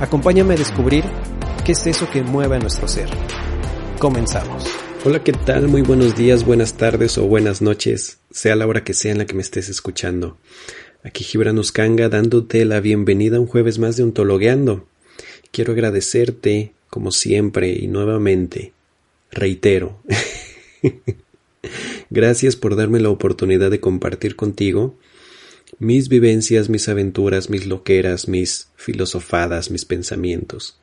Acompáñame a descubrir qué es eso que mueve a nuestro ser. Comenzamos. Hola, ¿qué tal? Muy buenos días, buenas tardes o buenas noches, sea la hora que sea en la que me estés escuchando. Aquí Gibran Uskanga dándote la bienvenida un jueves más de Ontologueando. Quiero agradecerte, como siempre y nuevamente, reitero, gracias por darme la oportunidad de compartir contigo mis vivencias, mis aventuras, mis loqueras, mis filosofadas, mis pensamientos.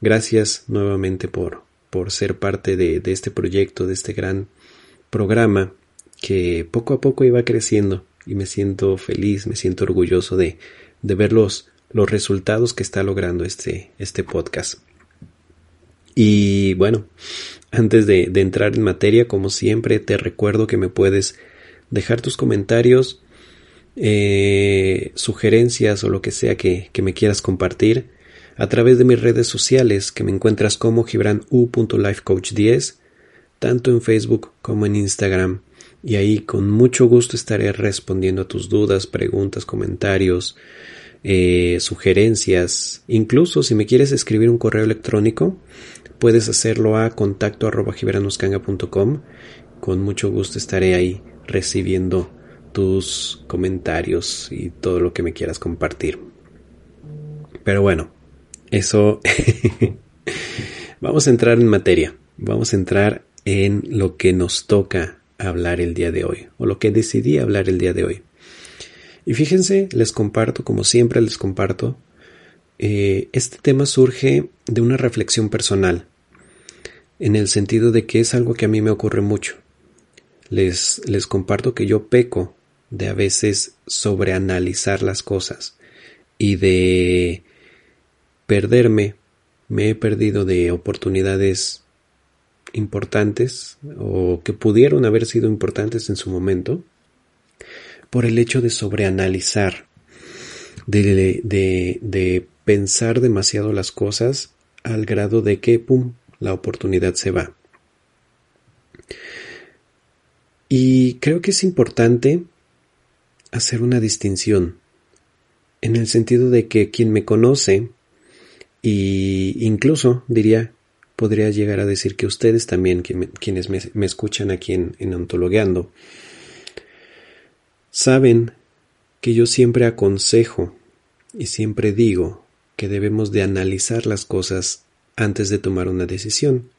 Gracias nuevamente por, por ser parte de, de este proyecto, de este gran programa que poco a poco iba creciendo y me siento feliz, me siento orgulloso de, de ver los, los resultados que está logrando este, este podcast. Y bueno, antes de, de, entrar en materia, como siempre, te recuerdo que me puedes dejar tus comentarios eh, sugerencias o lo que sea que, me quieras compartir a través de mis redes sociales que me encuentras como gibranu.lifecoach10 tanto en Facebook como en Instagram. Y ahí con mucho gusto estaré respondiendo a tus dudas, preguntas, comentarios, eh, sugerencias, incluso si me quieres escribir un correo electrónico puedes hacerlo a contacto arroba con mucho gusto estaré ahí recibiendo tus comentarios y todo lo que me quieras compartir. Pero bueno, eso vamos a entrar en materia, vamos a entrar en lo que nos toca hablar el día de hoy, o lo que decidí hablar el día de hoy. Y fíjense, les comparto, como siempre les comparto, eh, este tema surge de una reflexión personal, en el sentido de que es algo que a mí me ocurre mucho. Les, les comparto que yo peco de a veces sobreanalizar las cosas y de perderme, me he perdido de oportunidades importantes o que pudieron haber sido importantes en su momento por el hecho de sobreanalizar, de, de, pensar demasiado las cosas al grado de que, ¡pum!, la oportunidad se va. Y creo que es importante hacer una distinción en el sentido de que quien me conoce y incluso diría podría llegar a decir que ustedes también quienes me, escuchan aquí en, en Ontologueando saben que yo siempre aconsejo y siempre digo que debemos de analizar las cosas antes de tomar una decisión.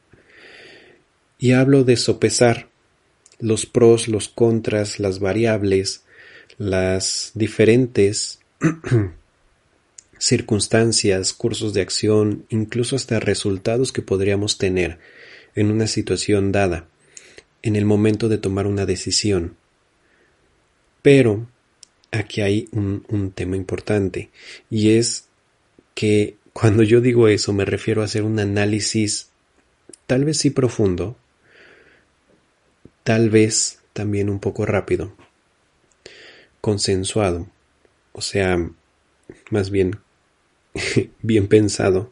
Y hablo de sopesar los pros, los contras, las variables, las diferentes circunstancias, cursos de acción, incluso hasta resultados que podríamos tener en una situación dada, en el momento de tomar una decisión. Pero aquí hay un, un tema importante, y es que cuando yo digo eso me refiero a hacer un análisis tal vez sí profundo, tal vez también un poco rápido, consensuado, o sea, más bien bien pensado,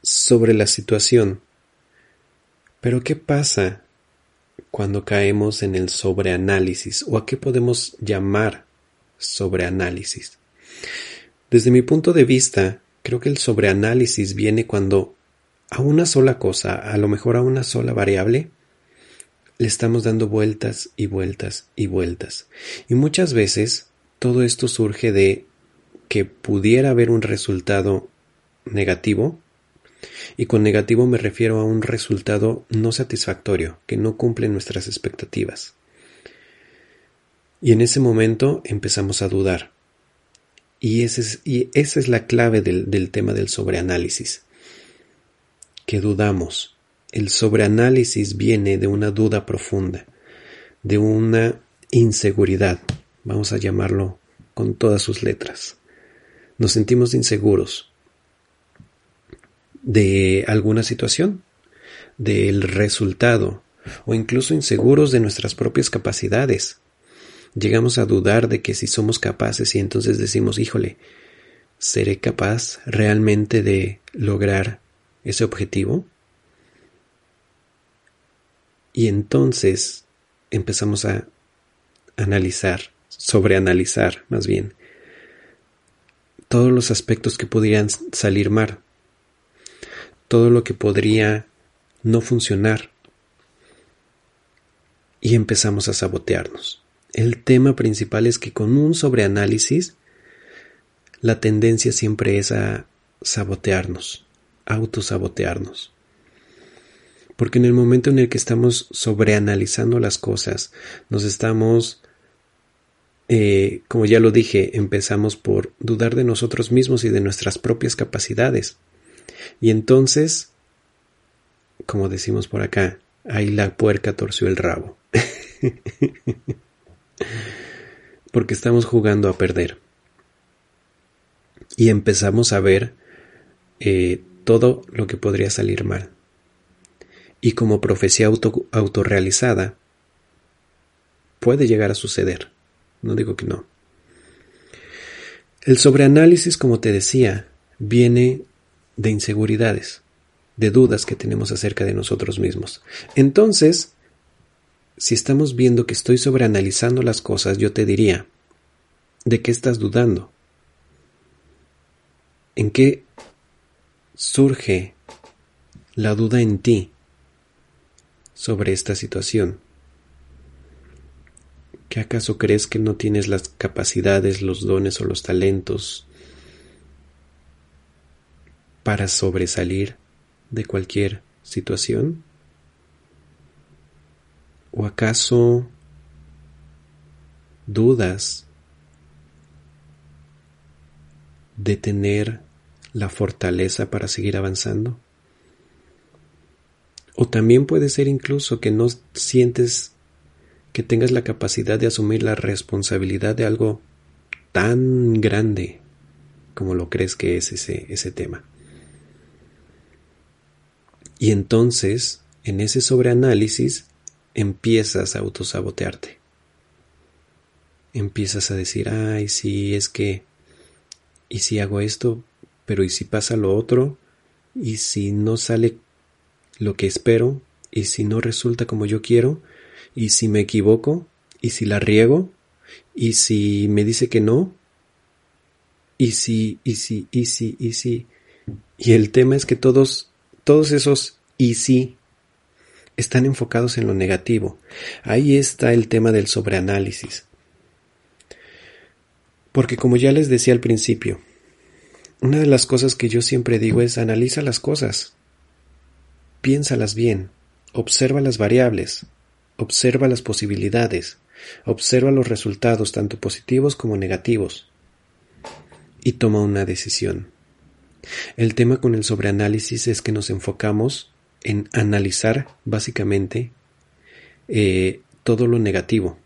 sobre la situación. Pero ¿qué pasa cuando caemos en el sobreanálisis o a qué podemos llamar sobreanálisis? Desde mi punto de vista, creo que el sobreanálisis viene cuando a una sola cosa, a lo mejor a una sola variable, le estamos dando vueltas y vueltas y vueltas. Y muchas veces todo esto surge de que pudiera haber un resultado negativo, y con negativo me refiero a un resultado no satisfactorio, que no cumple nuestras expectativas. Y en ese momento empezamos a dudar. Y, ese es, y esa es la clave del, del tema del sobreanálisis. Que dudamos. El sobreanálisis viene de una duda profunda, de una inseguridad, vamos a llamarlo con todas sus letras. Nos sentimos inseguros de alguna situación, del resultado, o incluso inseguros de nuestras propias capacidades. Llegamos a dudar de que si somos capaces y entonces decimos, híjole, ¿seré capaz realmente de lograr ese objetivo? Y entonces empezamos a analizar, sobreanalizar más bien, todos los aspectos que podrían salir mal, todo lo que podría no funcionar y empezamos a sabotearnos. El tema principal es que con un sobreanálisis la tendencia siempre es a sabotearnos, autosabotearnos. Porque en el momento en el que estamos sobreanalizando las cosas, nos estamos, eh, como ya lo dije, empezamos por dudar de nosotros mismos y de nuestras propias capacidades. Y entonces, como decimos por acá, ahí la puerca torció el rabo. Porque estamos jugando a perder. Y empezamos a ver eh, todo lo que podría salir mal y como profecía auto, autorrealizada puede llegar a suceder. No digo que no. El sobreanálisis, como te decía, viene de inseguridades, de dudas que tenemos acerca de nosotros mismos. Entonces, si estamos viendo que estoy sobreanalizando las cosas, yo te diría, ¿de qué estás dudando? ¿En qué surge la duda en ti? Sobre esta situación? ¿Qué acaso crees que no tienes las capacidades, los dones o los talentos para sobresalir de cualquier situación? ¿O acaso dudas de tener la fortaleza para seguir avanzando? O también puede ser incluso que no sientes que tengas la capacidad de asumir la responsabilidad de algo tan grande como lo crees que es ese, ese tema. Y entonces, en ese sobreanálisis, empiezas a autosabotearte. Empiezas a decir, ay, sí, es que, y si hago esto, pero y si pasa lo otro, y si no sale lo que espero y si no resulta como yo quiero y si me equivoco y si la riego y si me dice que no y si y si y si y si y el tema es que todos todos esos y si están enfocados en lo negativo. Ahí está el tema del sobreanálisis. Porque como ya les decía al principio, una de las cosas que yo siempre digo es analiza las cosas. Piénsalas bien, observa las variables, observa las posibilidades, observa los resultados tanto positivos como negativos y toma una decisión. El tema con el sobreanálisis es que nos enfocamos en analizar básicamente eh, todo lo negativo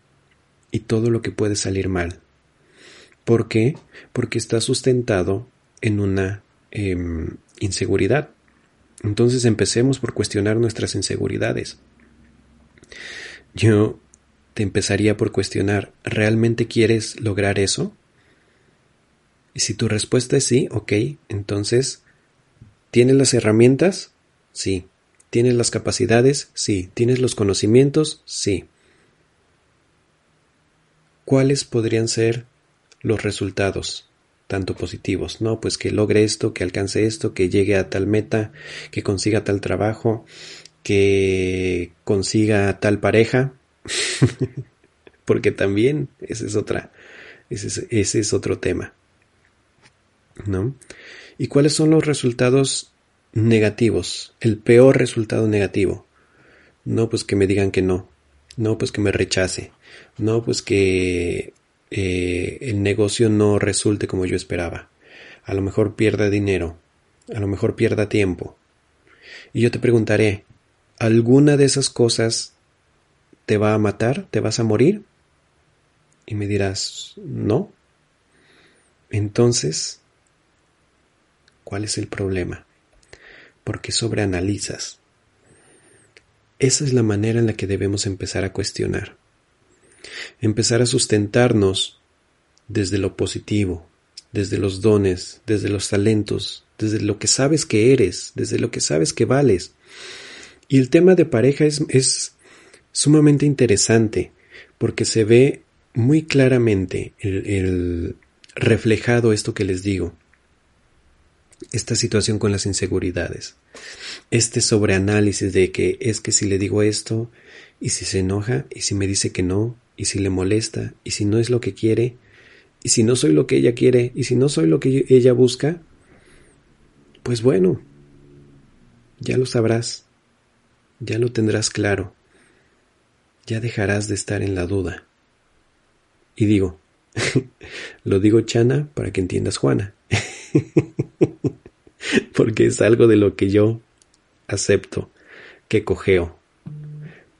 y todo lo que puede salir mal. ¿Por qué? Porque está sustentado en una em, inseguridad. Entonces empecemos por cuestionar nuestras inseguridades. Yo te empezaría por cuestionar, ¿realmente quieres lograr eso? Y si tu respuesta es sí, ok, entonces, ¿tienes las herramientas? Sí. ¿Tienes las capacidades? Sí. ¿Tienes los conocimientos? Sí. ¿Cuáles podrían ser los resultados? Tanto positivos, ¿no? Pues que logre esto, que alcance esto, que llegue a tal meta, que consiga tal trabajo, que consiga tal pareja, porque también esa es otra, Ese es, ese es otro tema. ¿No? ¿Y cuáles son los resultados negativos? El peor resultado negativo. No, pues que me digan que no. No, pues que me rechace. No, pues que eh, el negocio no resulte como yo esperaba. A lo mejor pierda dinero. A lo mejor pierda tiempo. Y yo te preguntaré, ¿alguna de esas cosas te va a matar? ¿Te vas a morir? Y me dirás, no. Entonces, ¿cuál es el problema? Porque sobreanalizas. Esa es la manera en la que debemos empezar a cuestionar. Empezar a sustentarnos desde lo positivo, desde los dones, desde los talentos, desde lo que sabes que eres, desde lo que sabes que vales. Y el tema de pareja es, es sumamente interesante porque se ve muy claramente el, reflejado esto que les digo, esta situación con las inseguridades, este sobreanálisis de que es que si le digo esto, y si se enoja, y si me dice que no, y si le molesta, y si no es lo que quiere, y si no soy lo que ella quiere, y si no soy lo que ella busca, pues bueno, ya lo sabrás, ya lo tendrás claro, ya dejarás de estar en la duda. Y digo, lo digo Chana para que entiendas Juana, porque es algo de lo que yo acepto, que cogeo.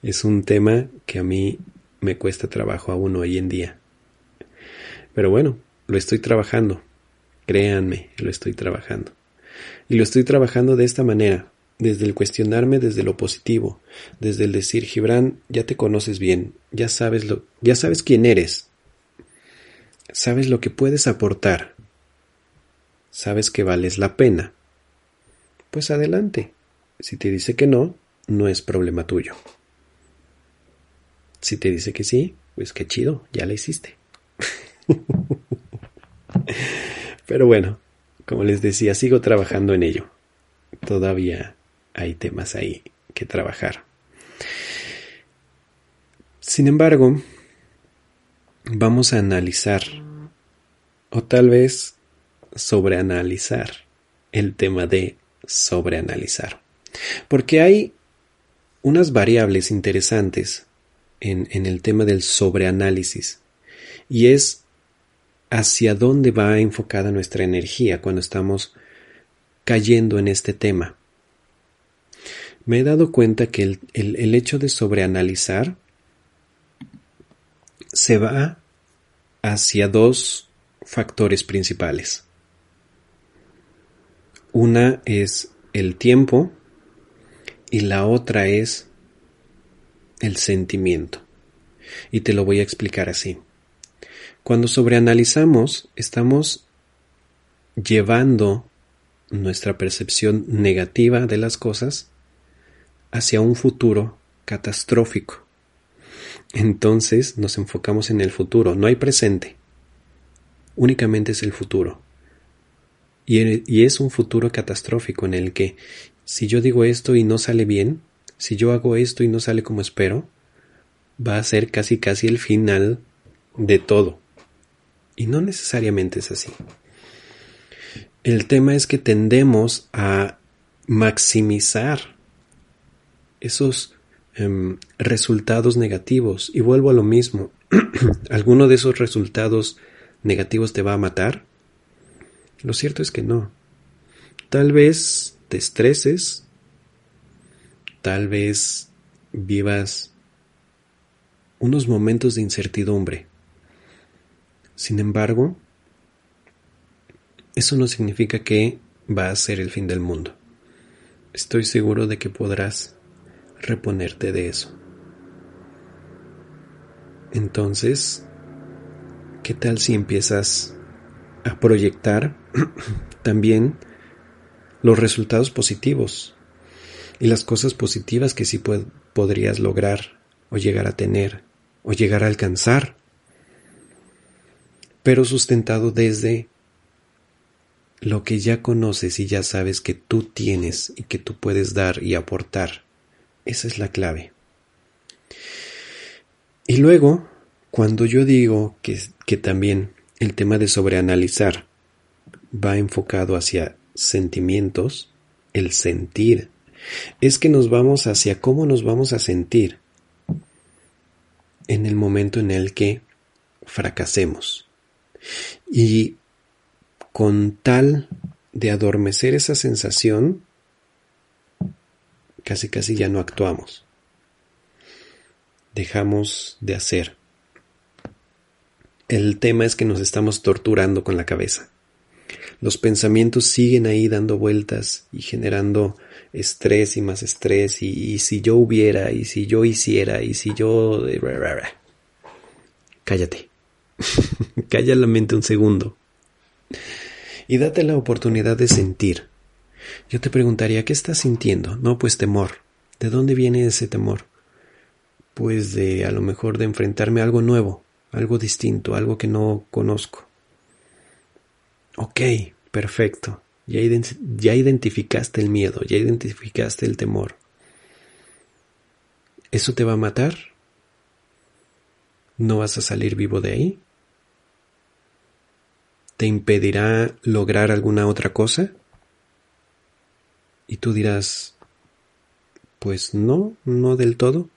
Es un tema que a mí me cuesta trabajo aún hoy en día. Pero bueno, lo estoy trabajando. Créanme, lo estoy trabajando. Y lo estoy trabajando de esta manera, desde el cuestionarme desde lo positivo, desde el decir, Gibran, ya te conoces bien, ya sabes lo, ya sabes quién eres, sabes lo que puedes aportar, sabes que vales la pena, pues adelante. Si te dice que no, no es problema tuyo. Si te dice que sí, pues qué chido, ya la hiciste. Pero bueno, como les decía, sigo trabajando en ello. Todavía hay temas ahí que trabajar. Sin embargo, vamos a analizar o tal vez sobreanalizar el tema de sobreanalizar. Porque hay unas variables interesantes en, el tema del sobreanálisis y es hacia dónde va enfocada nuestra energía cuando estamos cayendo en este tema. Me he dado cuenta que el, el, hecho de sobreanalizar se va hacia dos factores principales. Una es el tiempo y la otra es el sentimiento. Y te lo voy a explicar así. Cuando sobreanalizamos, estamos llevando nuestra percepción negativa de las cosas hacia un futuro catastrófico. Entonces nos enfocamos en el futuro, no hay presente, únicamente es el futuro. Y, es un futuro catastrófico en el que si yo digo esto y no sale bien, si yo hago esto y no sale como espero, va a ser casi casi el final de todo. Y no necesariamente es así. El tema es que tendemos a maximizar esos em, resultados negativos. Y vuelvo a lo mismo. ¿Alguno de esos resultados negativos te va a matar? Lo cierto es que no. Tal vez te estreses, tal vez vivas unos momentos de incertidumbre, sin embargo, eso no significa que va a ser el fin del mundo. Estoy seguro de que podrás reponerte de eso. Entonces, ¿qué tal si empiezas a proyectar también los resultados positivos y las cosas positivas que sí podrías lograr o llegar a tener o llegar a alcanzar pero sustentado desde lo que ya conoces y ya sabes que tú tienes y que tú puedes dar y aportar. Esa es la clave. Y luego, cuando yo digo que, que también el tema de sobreanalizar va enfocado hacia sentimientos, el sentir, es que nos vamos hacia cómo nos vamos a sentir en el momento en el que fracasemos. Y con tal de adormecer esa sensación, casi casi ya no actuamos. Dejamos de hacer. El tema es que nos estamos torturando con la cabeza. Los pensamientos siguen ahí dando vueltas y generando estrés y más estrés y, si yo hubiera y si yo hiciera y si yo... Cállate. Calla la mente un segundo. Y date la oportunidad de sentir. Yo te preguntaría, ¿qué estás sintiendo? No, pues temor. ¿De dónde viene ese temor? Pues de a lo mejor de enfrentarme a algo nuevo, algo distinto, algo que no conozco. Ok, perfecto. Ya, ya identificaste el miedo, ya identificaste el temor. ¿Eso te va a matar? ¿No vas a salir vivo de ahí? ¿Te impedirá lograr alguna otra cosa? Y tú dirás, pues no, no del todo.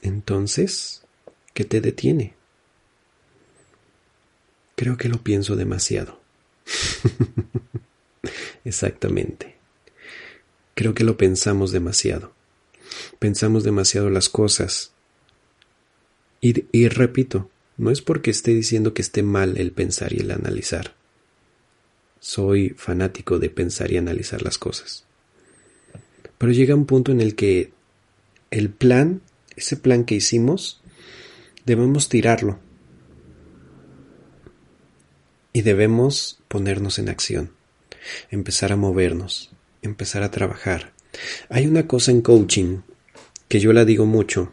Entonces, ¿qué te detiene? Creo que lo pienso demasiado. Exactamente. Creo que lo pensamos demasiado. Pensamos demasiado las cosas. Y, y, repito, no es porque esté diciendo que esté mal el pensar y el analizar. Soy fanático de pensar y analizar las cosas. Pero llega un punto en el que el plan, ese plan que hicimos, debemos tirarlo y debemos ponernos en acción, empezar a movernos, empezar a trabajar. Hay una cosa en coaching que yo la digo mucho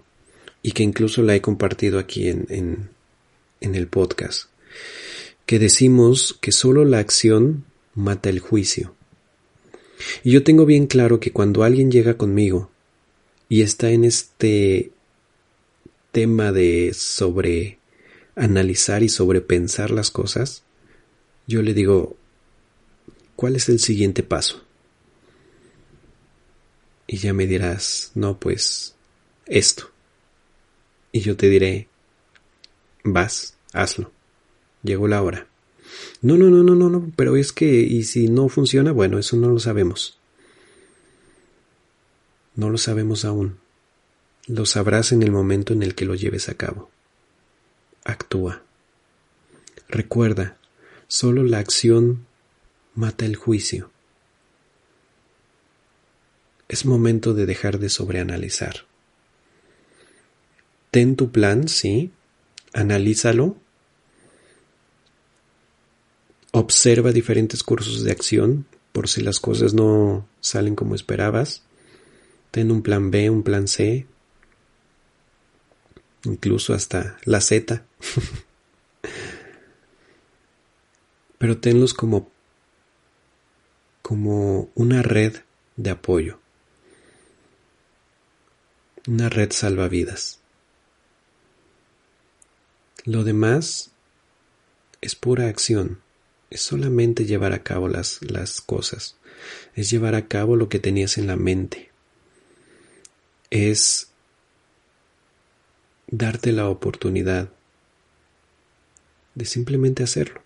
y que incluso la he compartido aquí en, en, en el podcast, que decimos que solo la acción mata el juicio. Y yo tengo bien claro que cuando alguien llega conmigo y está en este tema de sobre analizar y sobrepensar las cosas, yo le digo, ¿cuál es el siguiente paso? Y ya me dirás, no, pues esto. Y yo te diré, vas, hazlo. Llegó la hora. No, no, no, no, no, no, pero es que, y si no funciona, bueno, eso no lo sabemos. No lo sabemos aún. Lo sabrás en el momento en el que lo lleves a cabo. Actúa. Recuerda, Solo la acción mata el juicio. Es momento de dejar de sobreanalizar. Ten tu plan, sí, analízalo. Observa diferentes cursos de acción por si las cosas no salen como esperabas. Ten un plan B, un plan C, incluso hasta la Z. pero tenlos como, como una red de apoyo, una red salvavidas. Lo demás es pura acción, es solamente llevar a cabo las, las cosas, es llevar a cabo lo que tenías en la mente, es darte la oportunidad de simplemente hacerlo.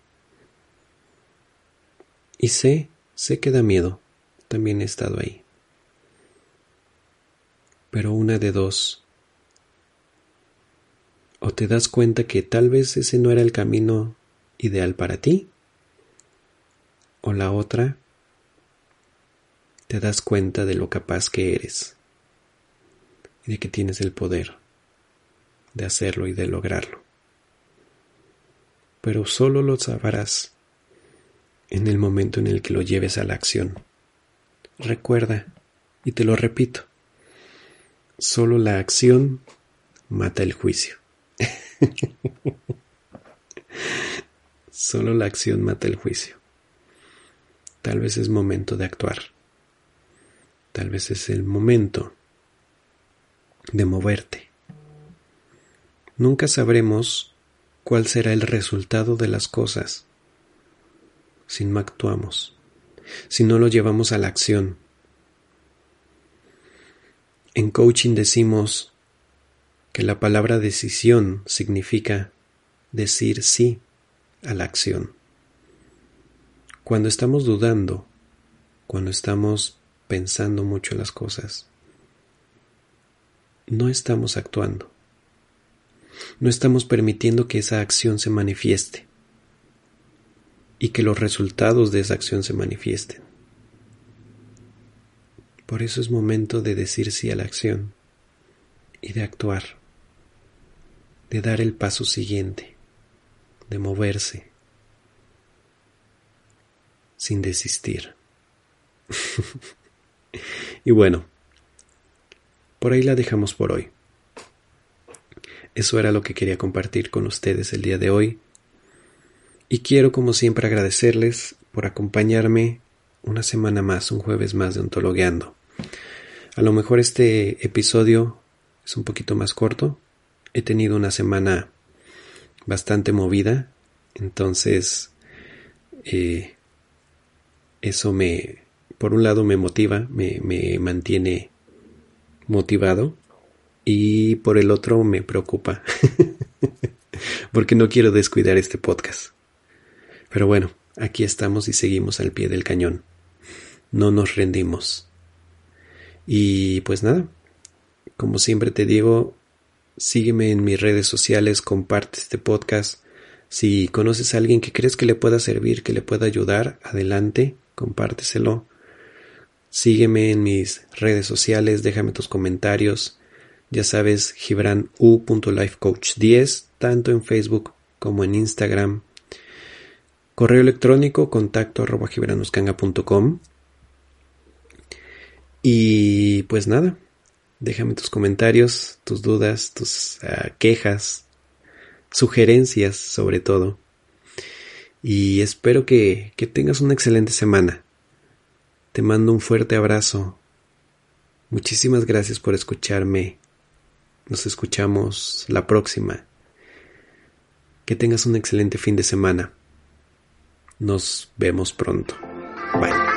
Y sé, sé que da miedo, también he estado ahí. Pero una de dos. O te das cuenta que tal vez ese no era el camino ideal para ti. O la otra, te das cuenta de lo capaz que eres y de que tienes el poder de hacerlo y de lograrlo. Pero solo lo sabrás en el momento en el que lo lleves a la acción. Recuerda, y te lo repito, solo la acción mata el juicio. solo la acción mata el juicio. Tal vez es momento de actuar. Tal vez es el momento de moverte. Nunca sabremos cuál será el resultado de las cosas si no actuamos, si no lo llevamos a la acción. En coaching decimos que la palabra decisión significa decir sí a la acción. Cuando estamos dudando, cuando estamos pensando mucho en las cosas, no estamos actuando. No estamos permitiendo que esa acción se manifieste y que los resultados de esa acción se manifiesten. Por eso es momento de decir sí a la acción y de actuar, de dar el paso siguiente, de moverse, sin desistir. y bueno, por ahí la dejamos por hoy. Eso era lo que quería compartir con ustedes el día de hoy. Y quiero como siempre agradecerles por acompañarme una semana más, un jueves más de Ontologueando. A lo mejor este episodio es un poquito más corto. He tenido una semana bastante movida, entonces eh, eso me, por un lado me motiva, me, me mantiene motivado y por el otro me preocupa porque no quiero descuidar este podcast. Pero bueno, aquí estamos y seguimos al pie del cañón. No nos rendimos. Y pues nada, como siempre te digo, sígueme en mis redes sociales, comparte este podcast. Si conoces a alguien que crees que le pueda servir, que le pueda ayudar, adelante, compárteselo. Sígueme en mis redes sociales, déjame tus comentarios. Ya sabes, gibranu.lifecoach10, tanto en Facebook como en Instagram. Correo electrónico contacto arroba. Y pues nada, déjame tus comentarios, tus dudas, tus ah, quejas, sugerencias sobre todo. Y espero que, que tengas una excelente semana. Te mando un fuerte abrazo. Muchísimas gracias por escucharme. Nos escuchamos la próxima. Que tengas un excelente fin de semana. Nos vemos pronto. Bye.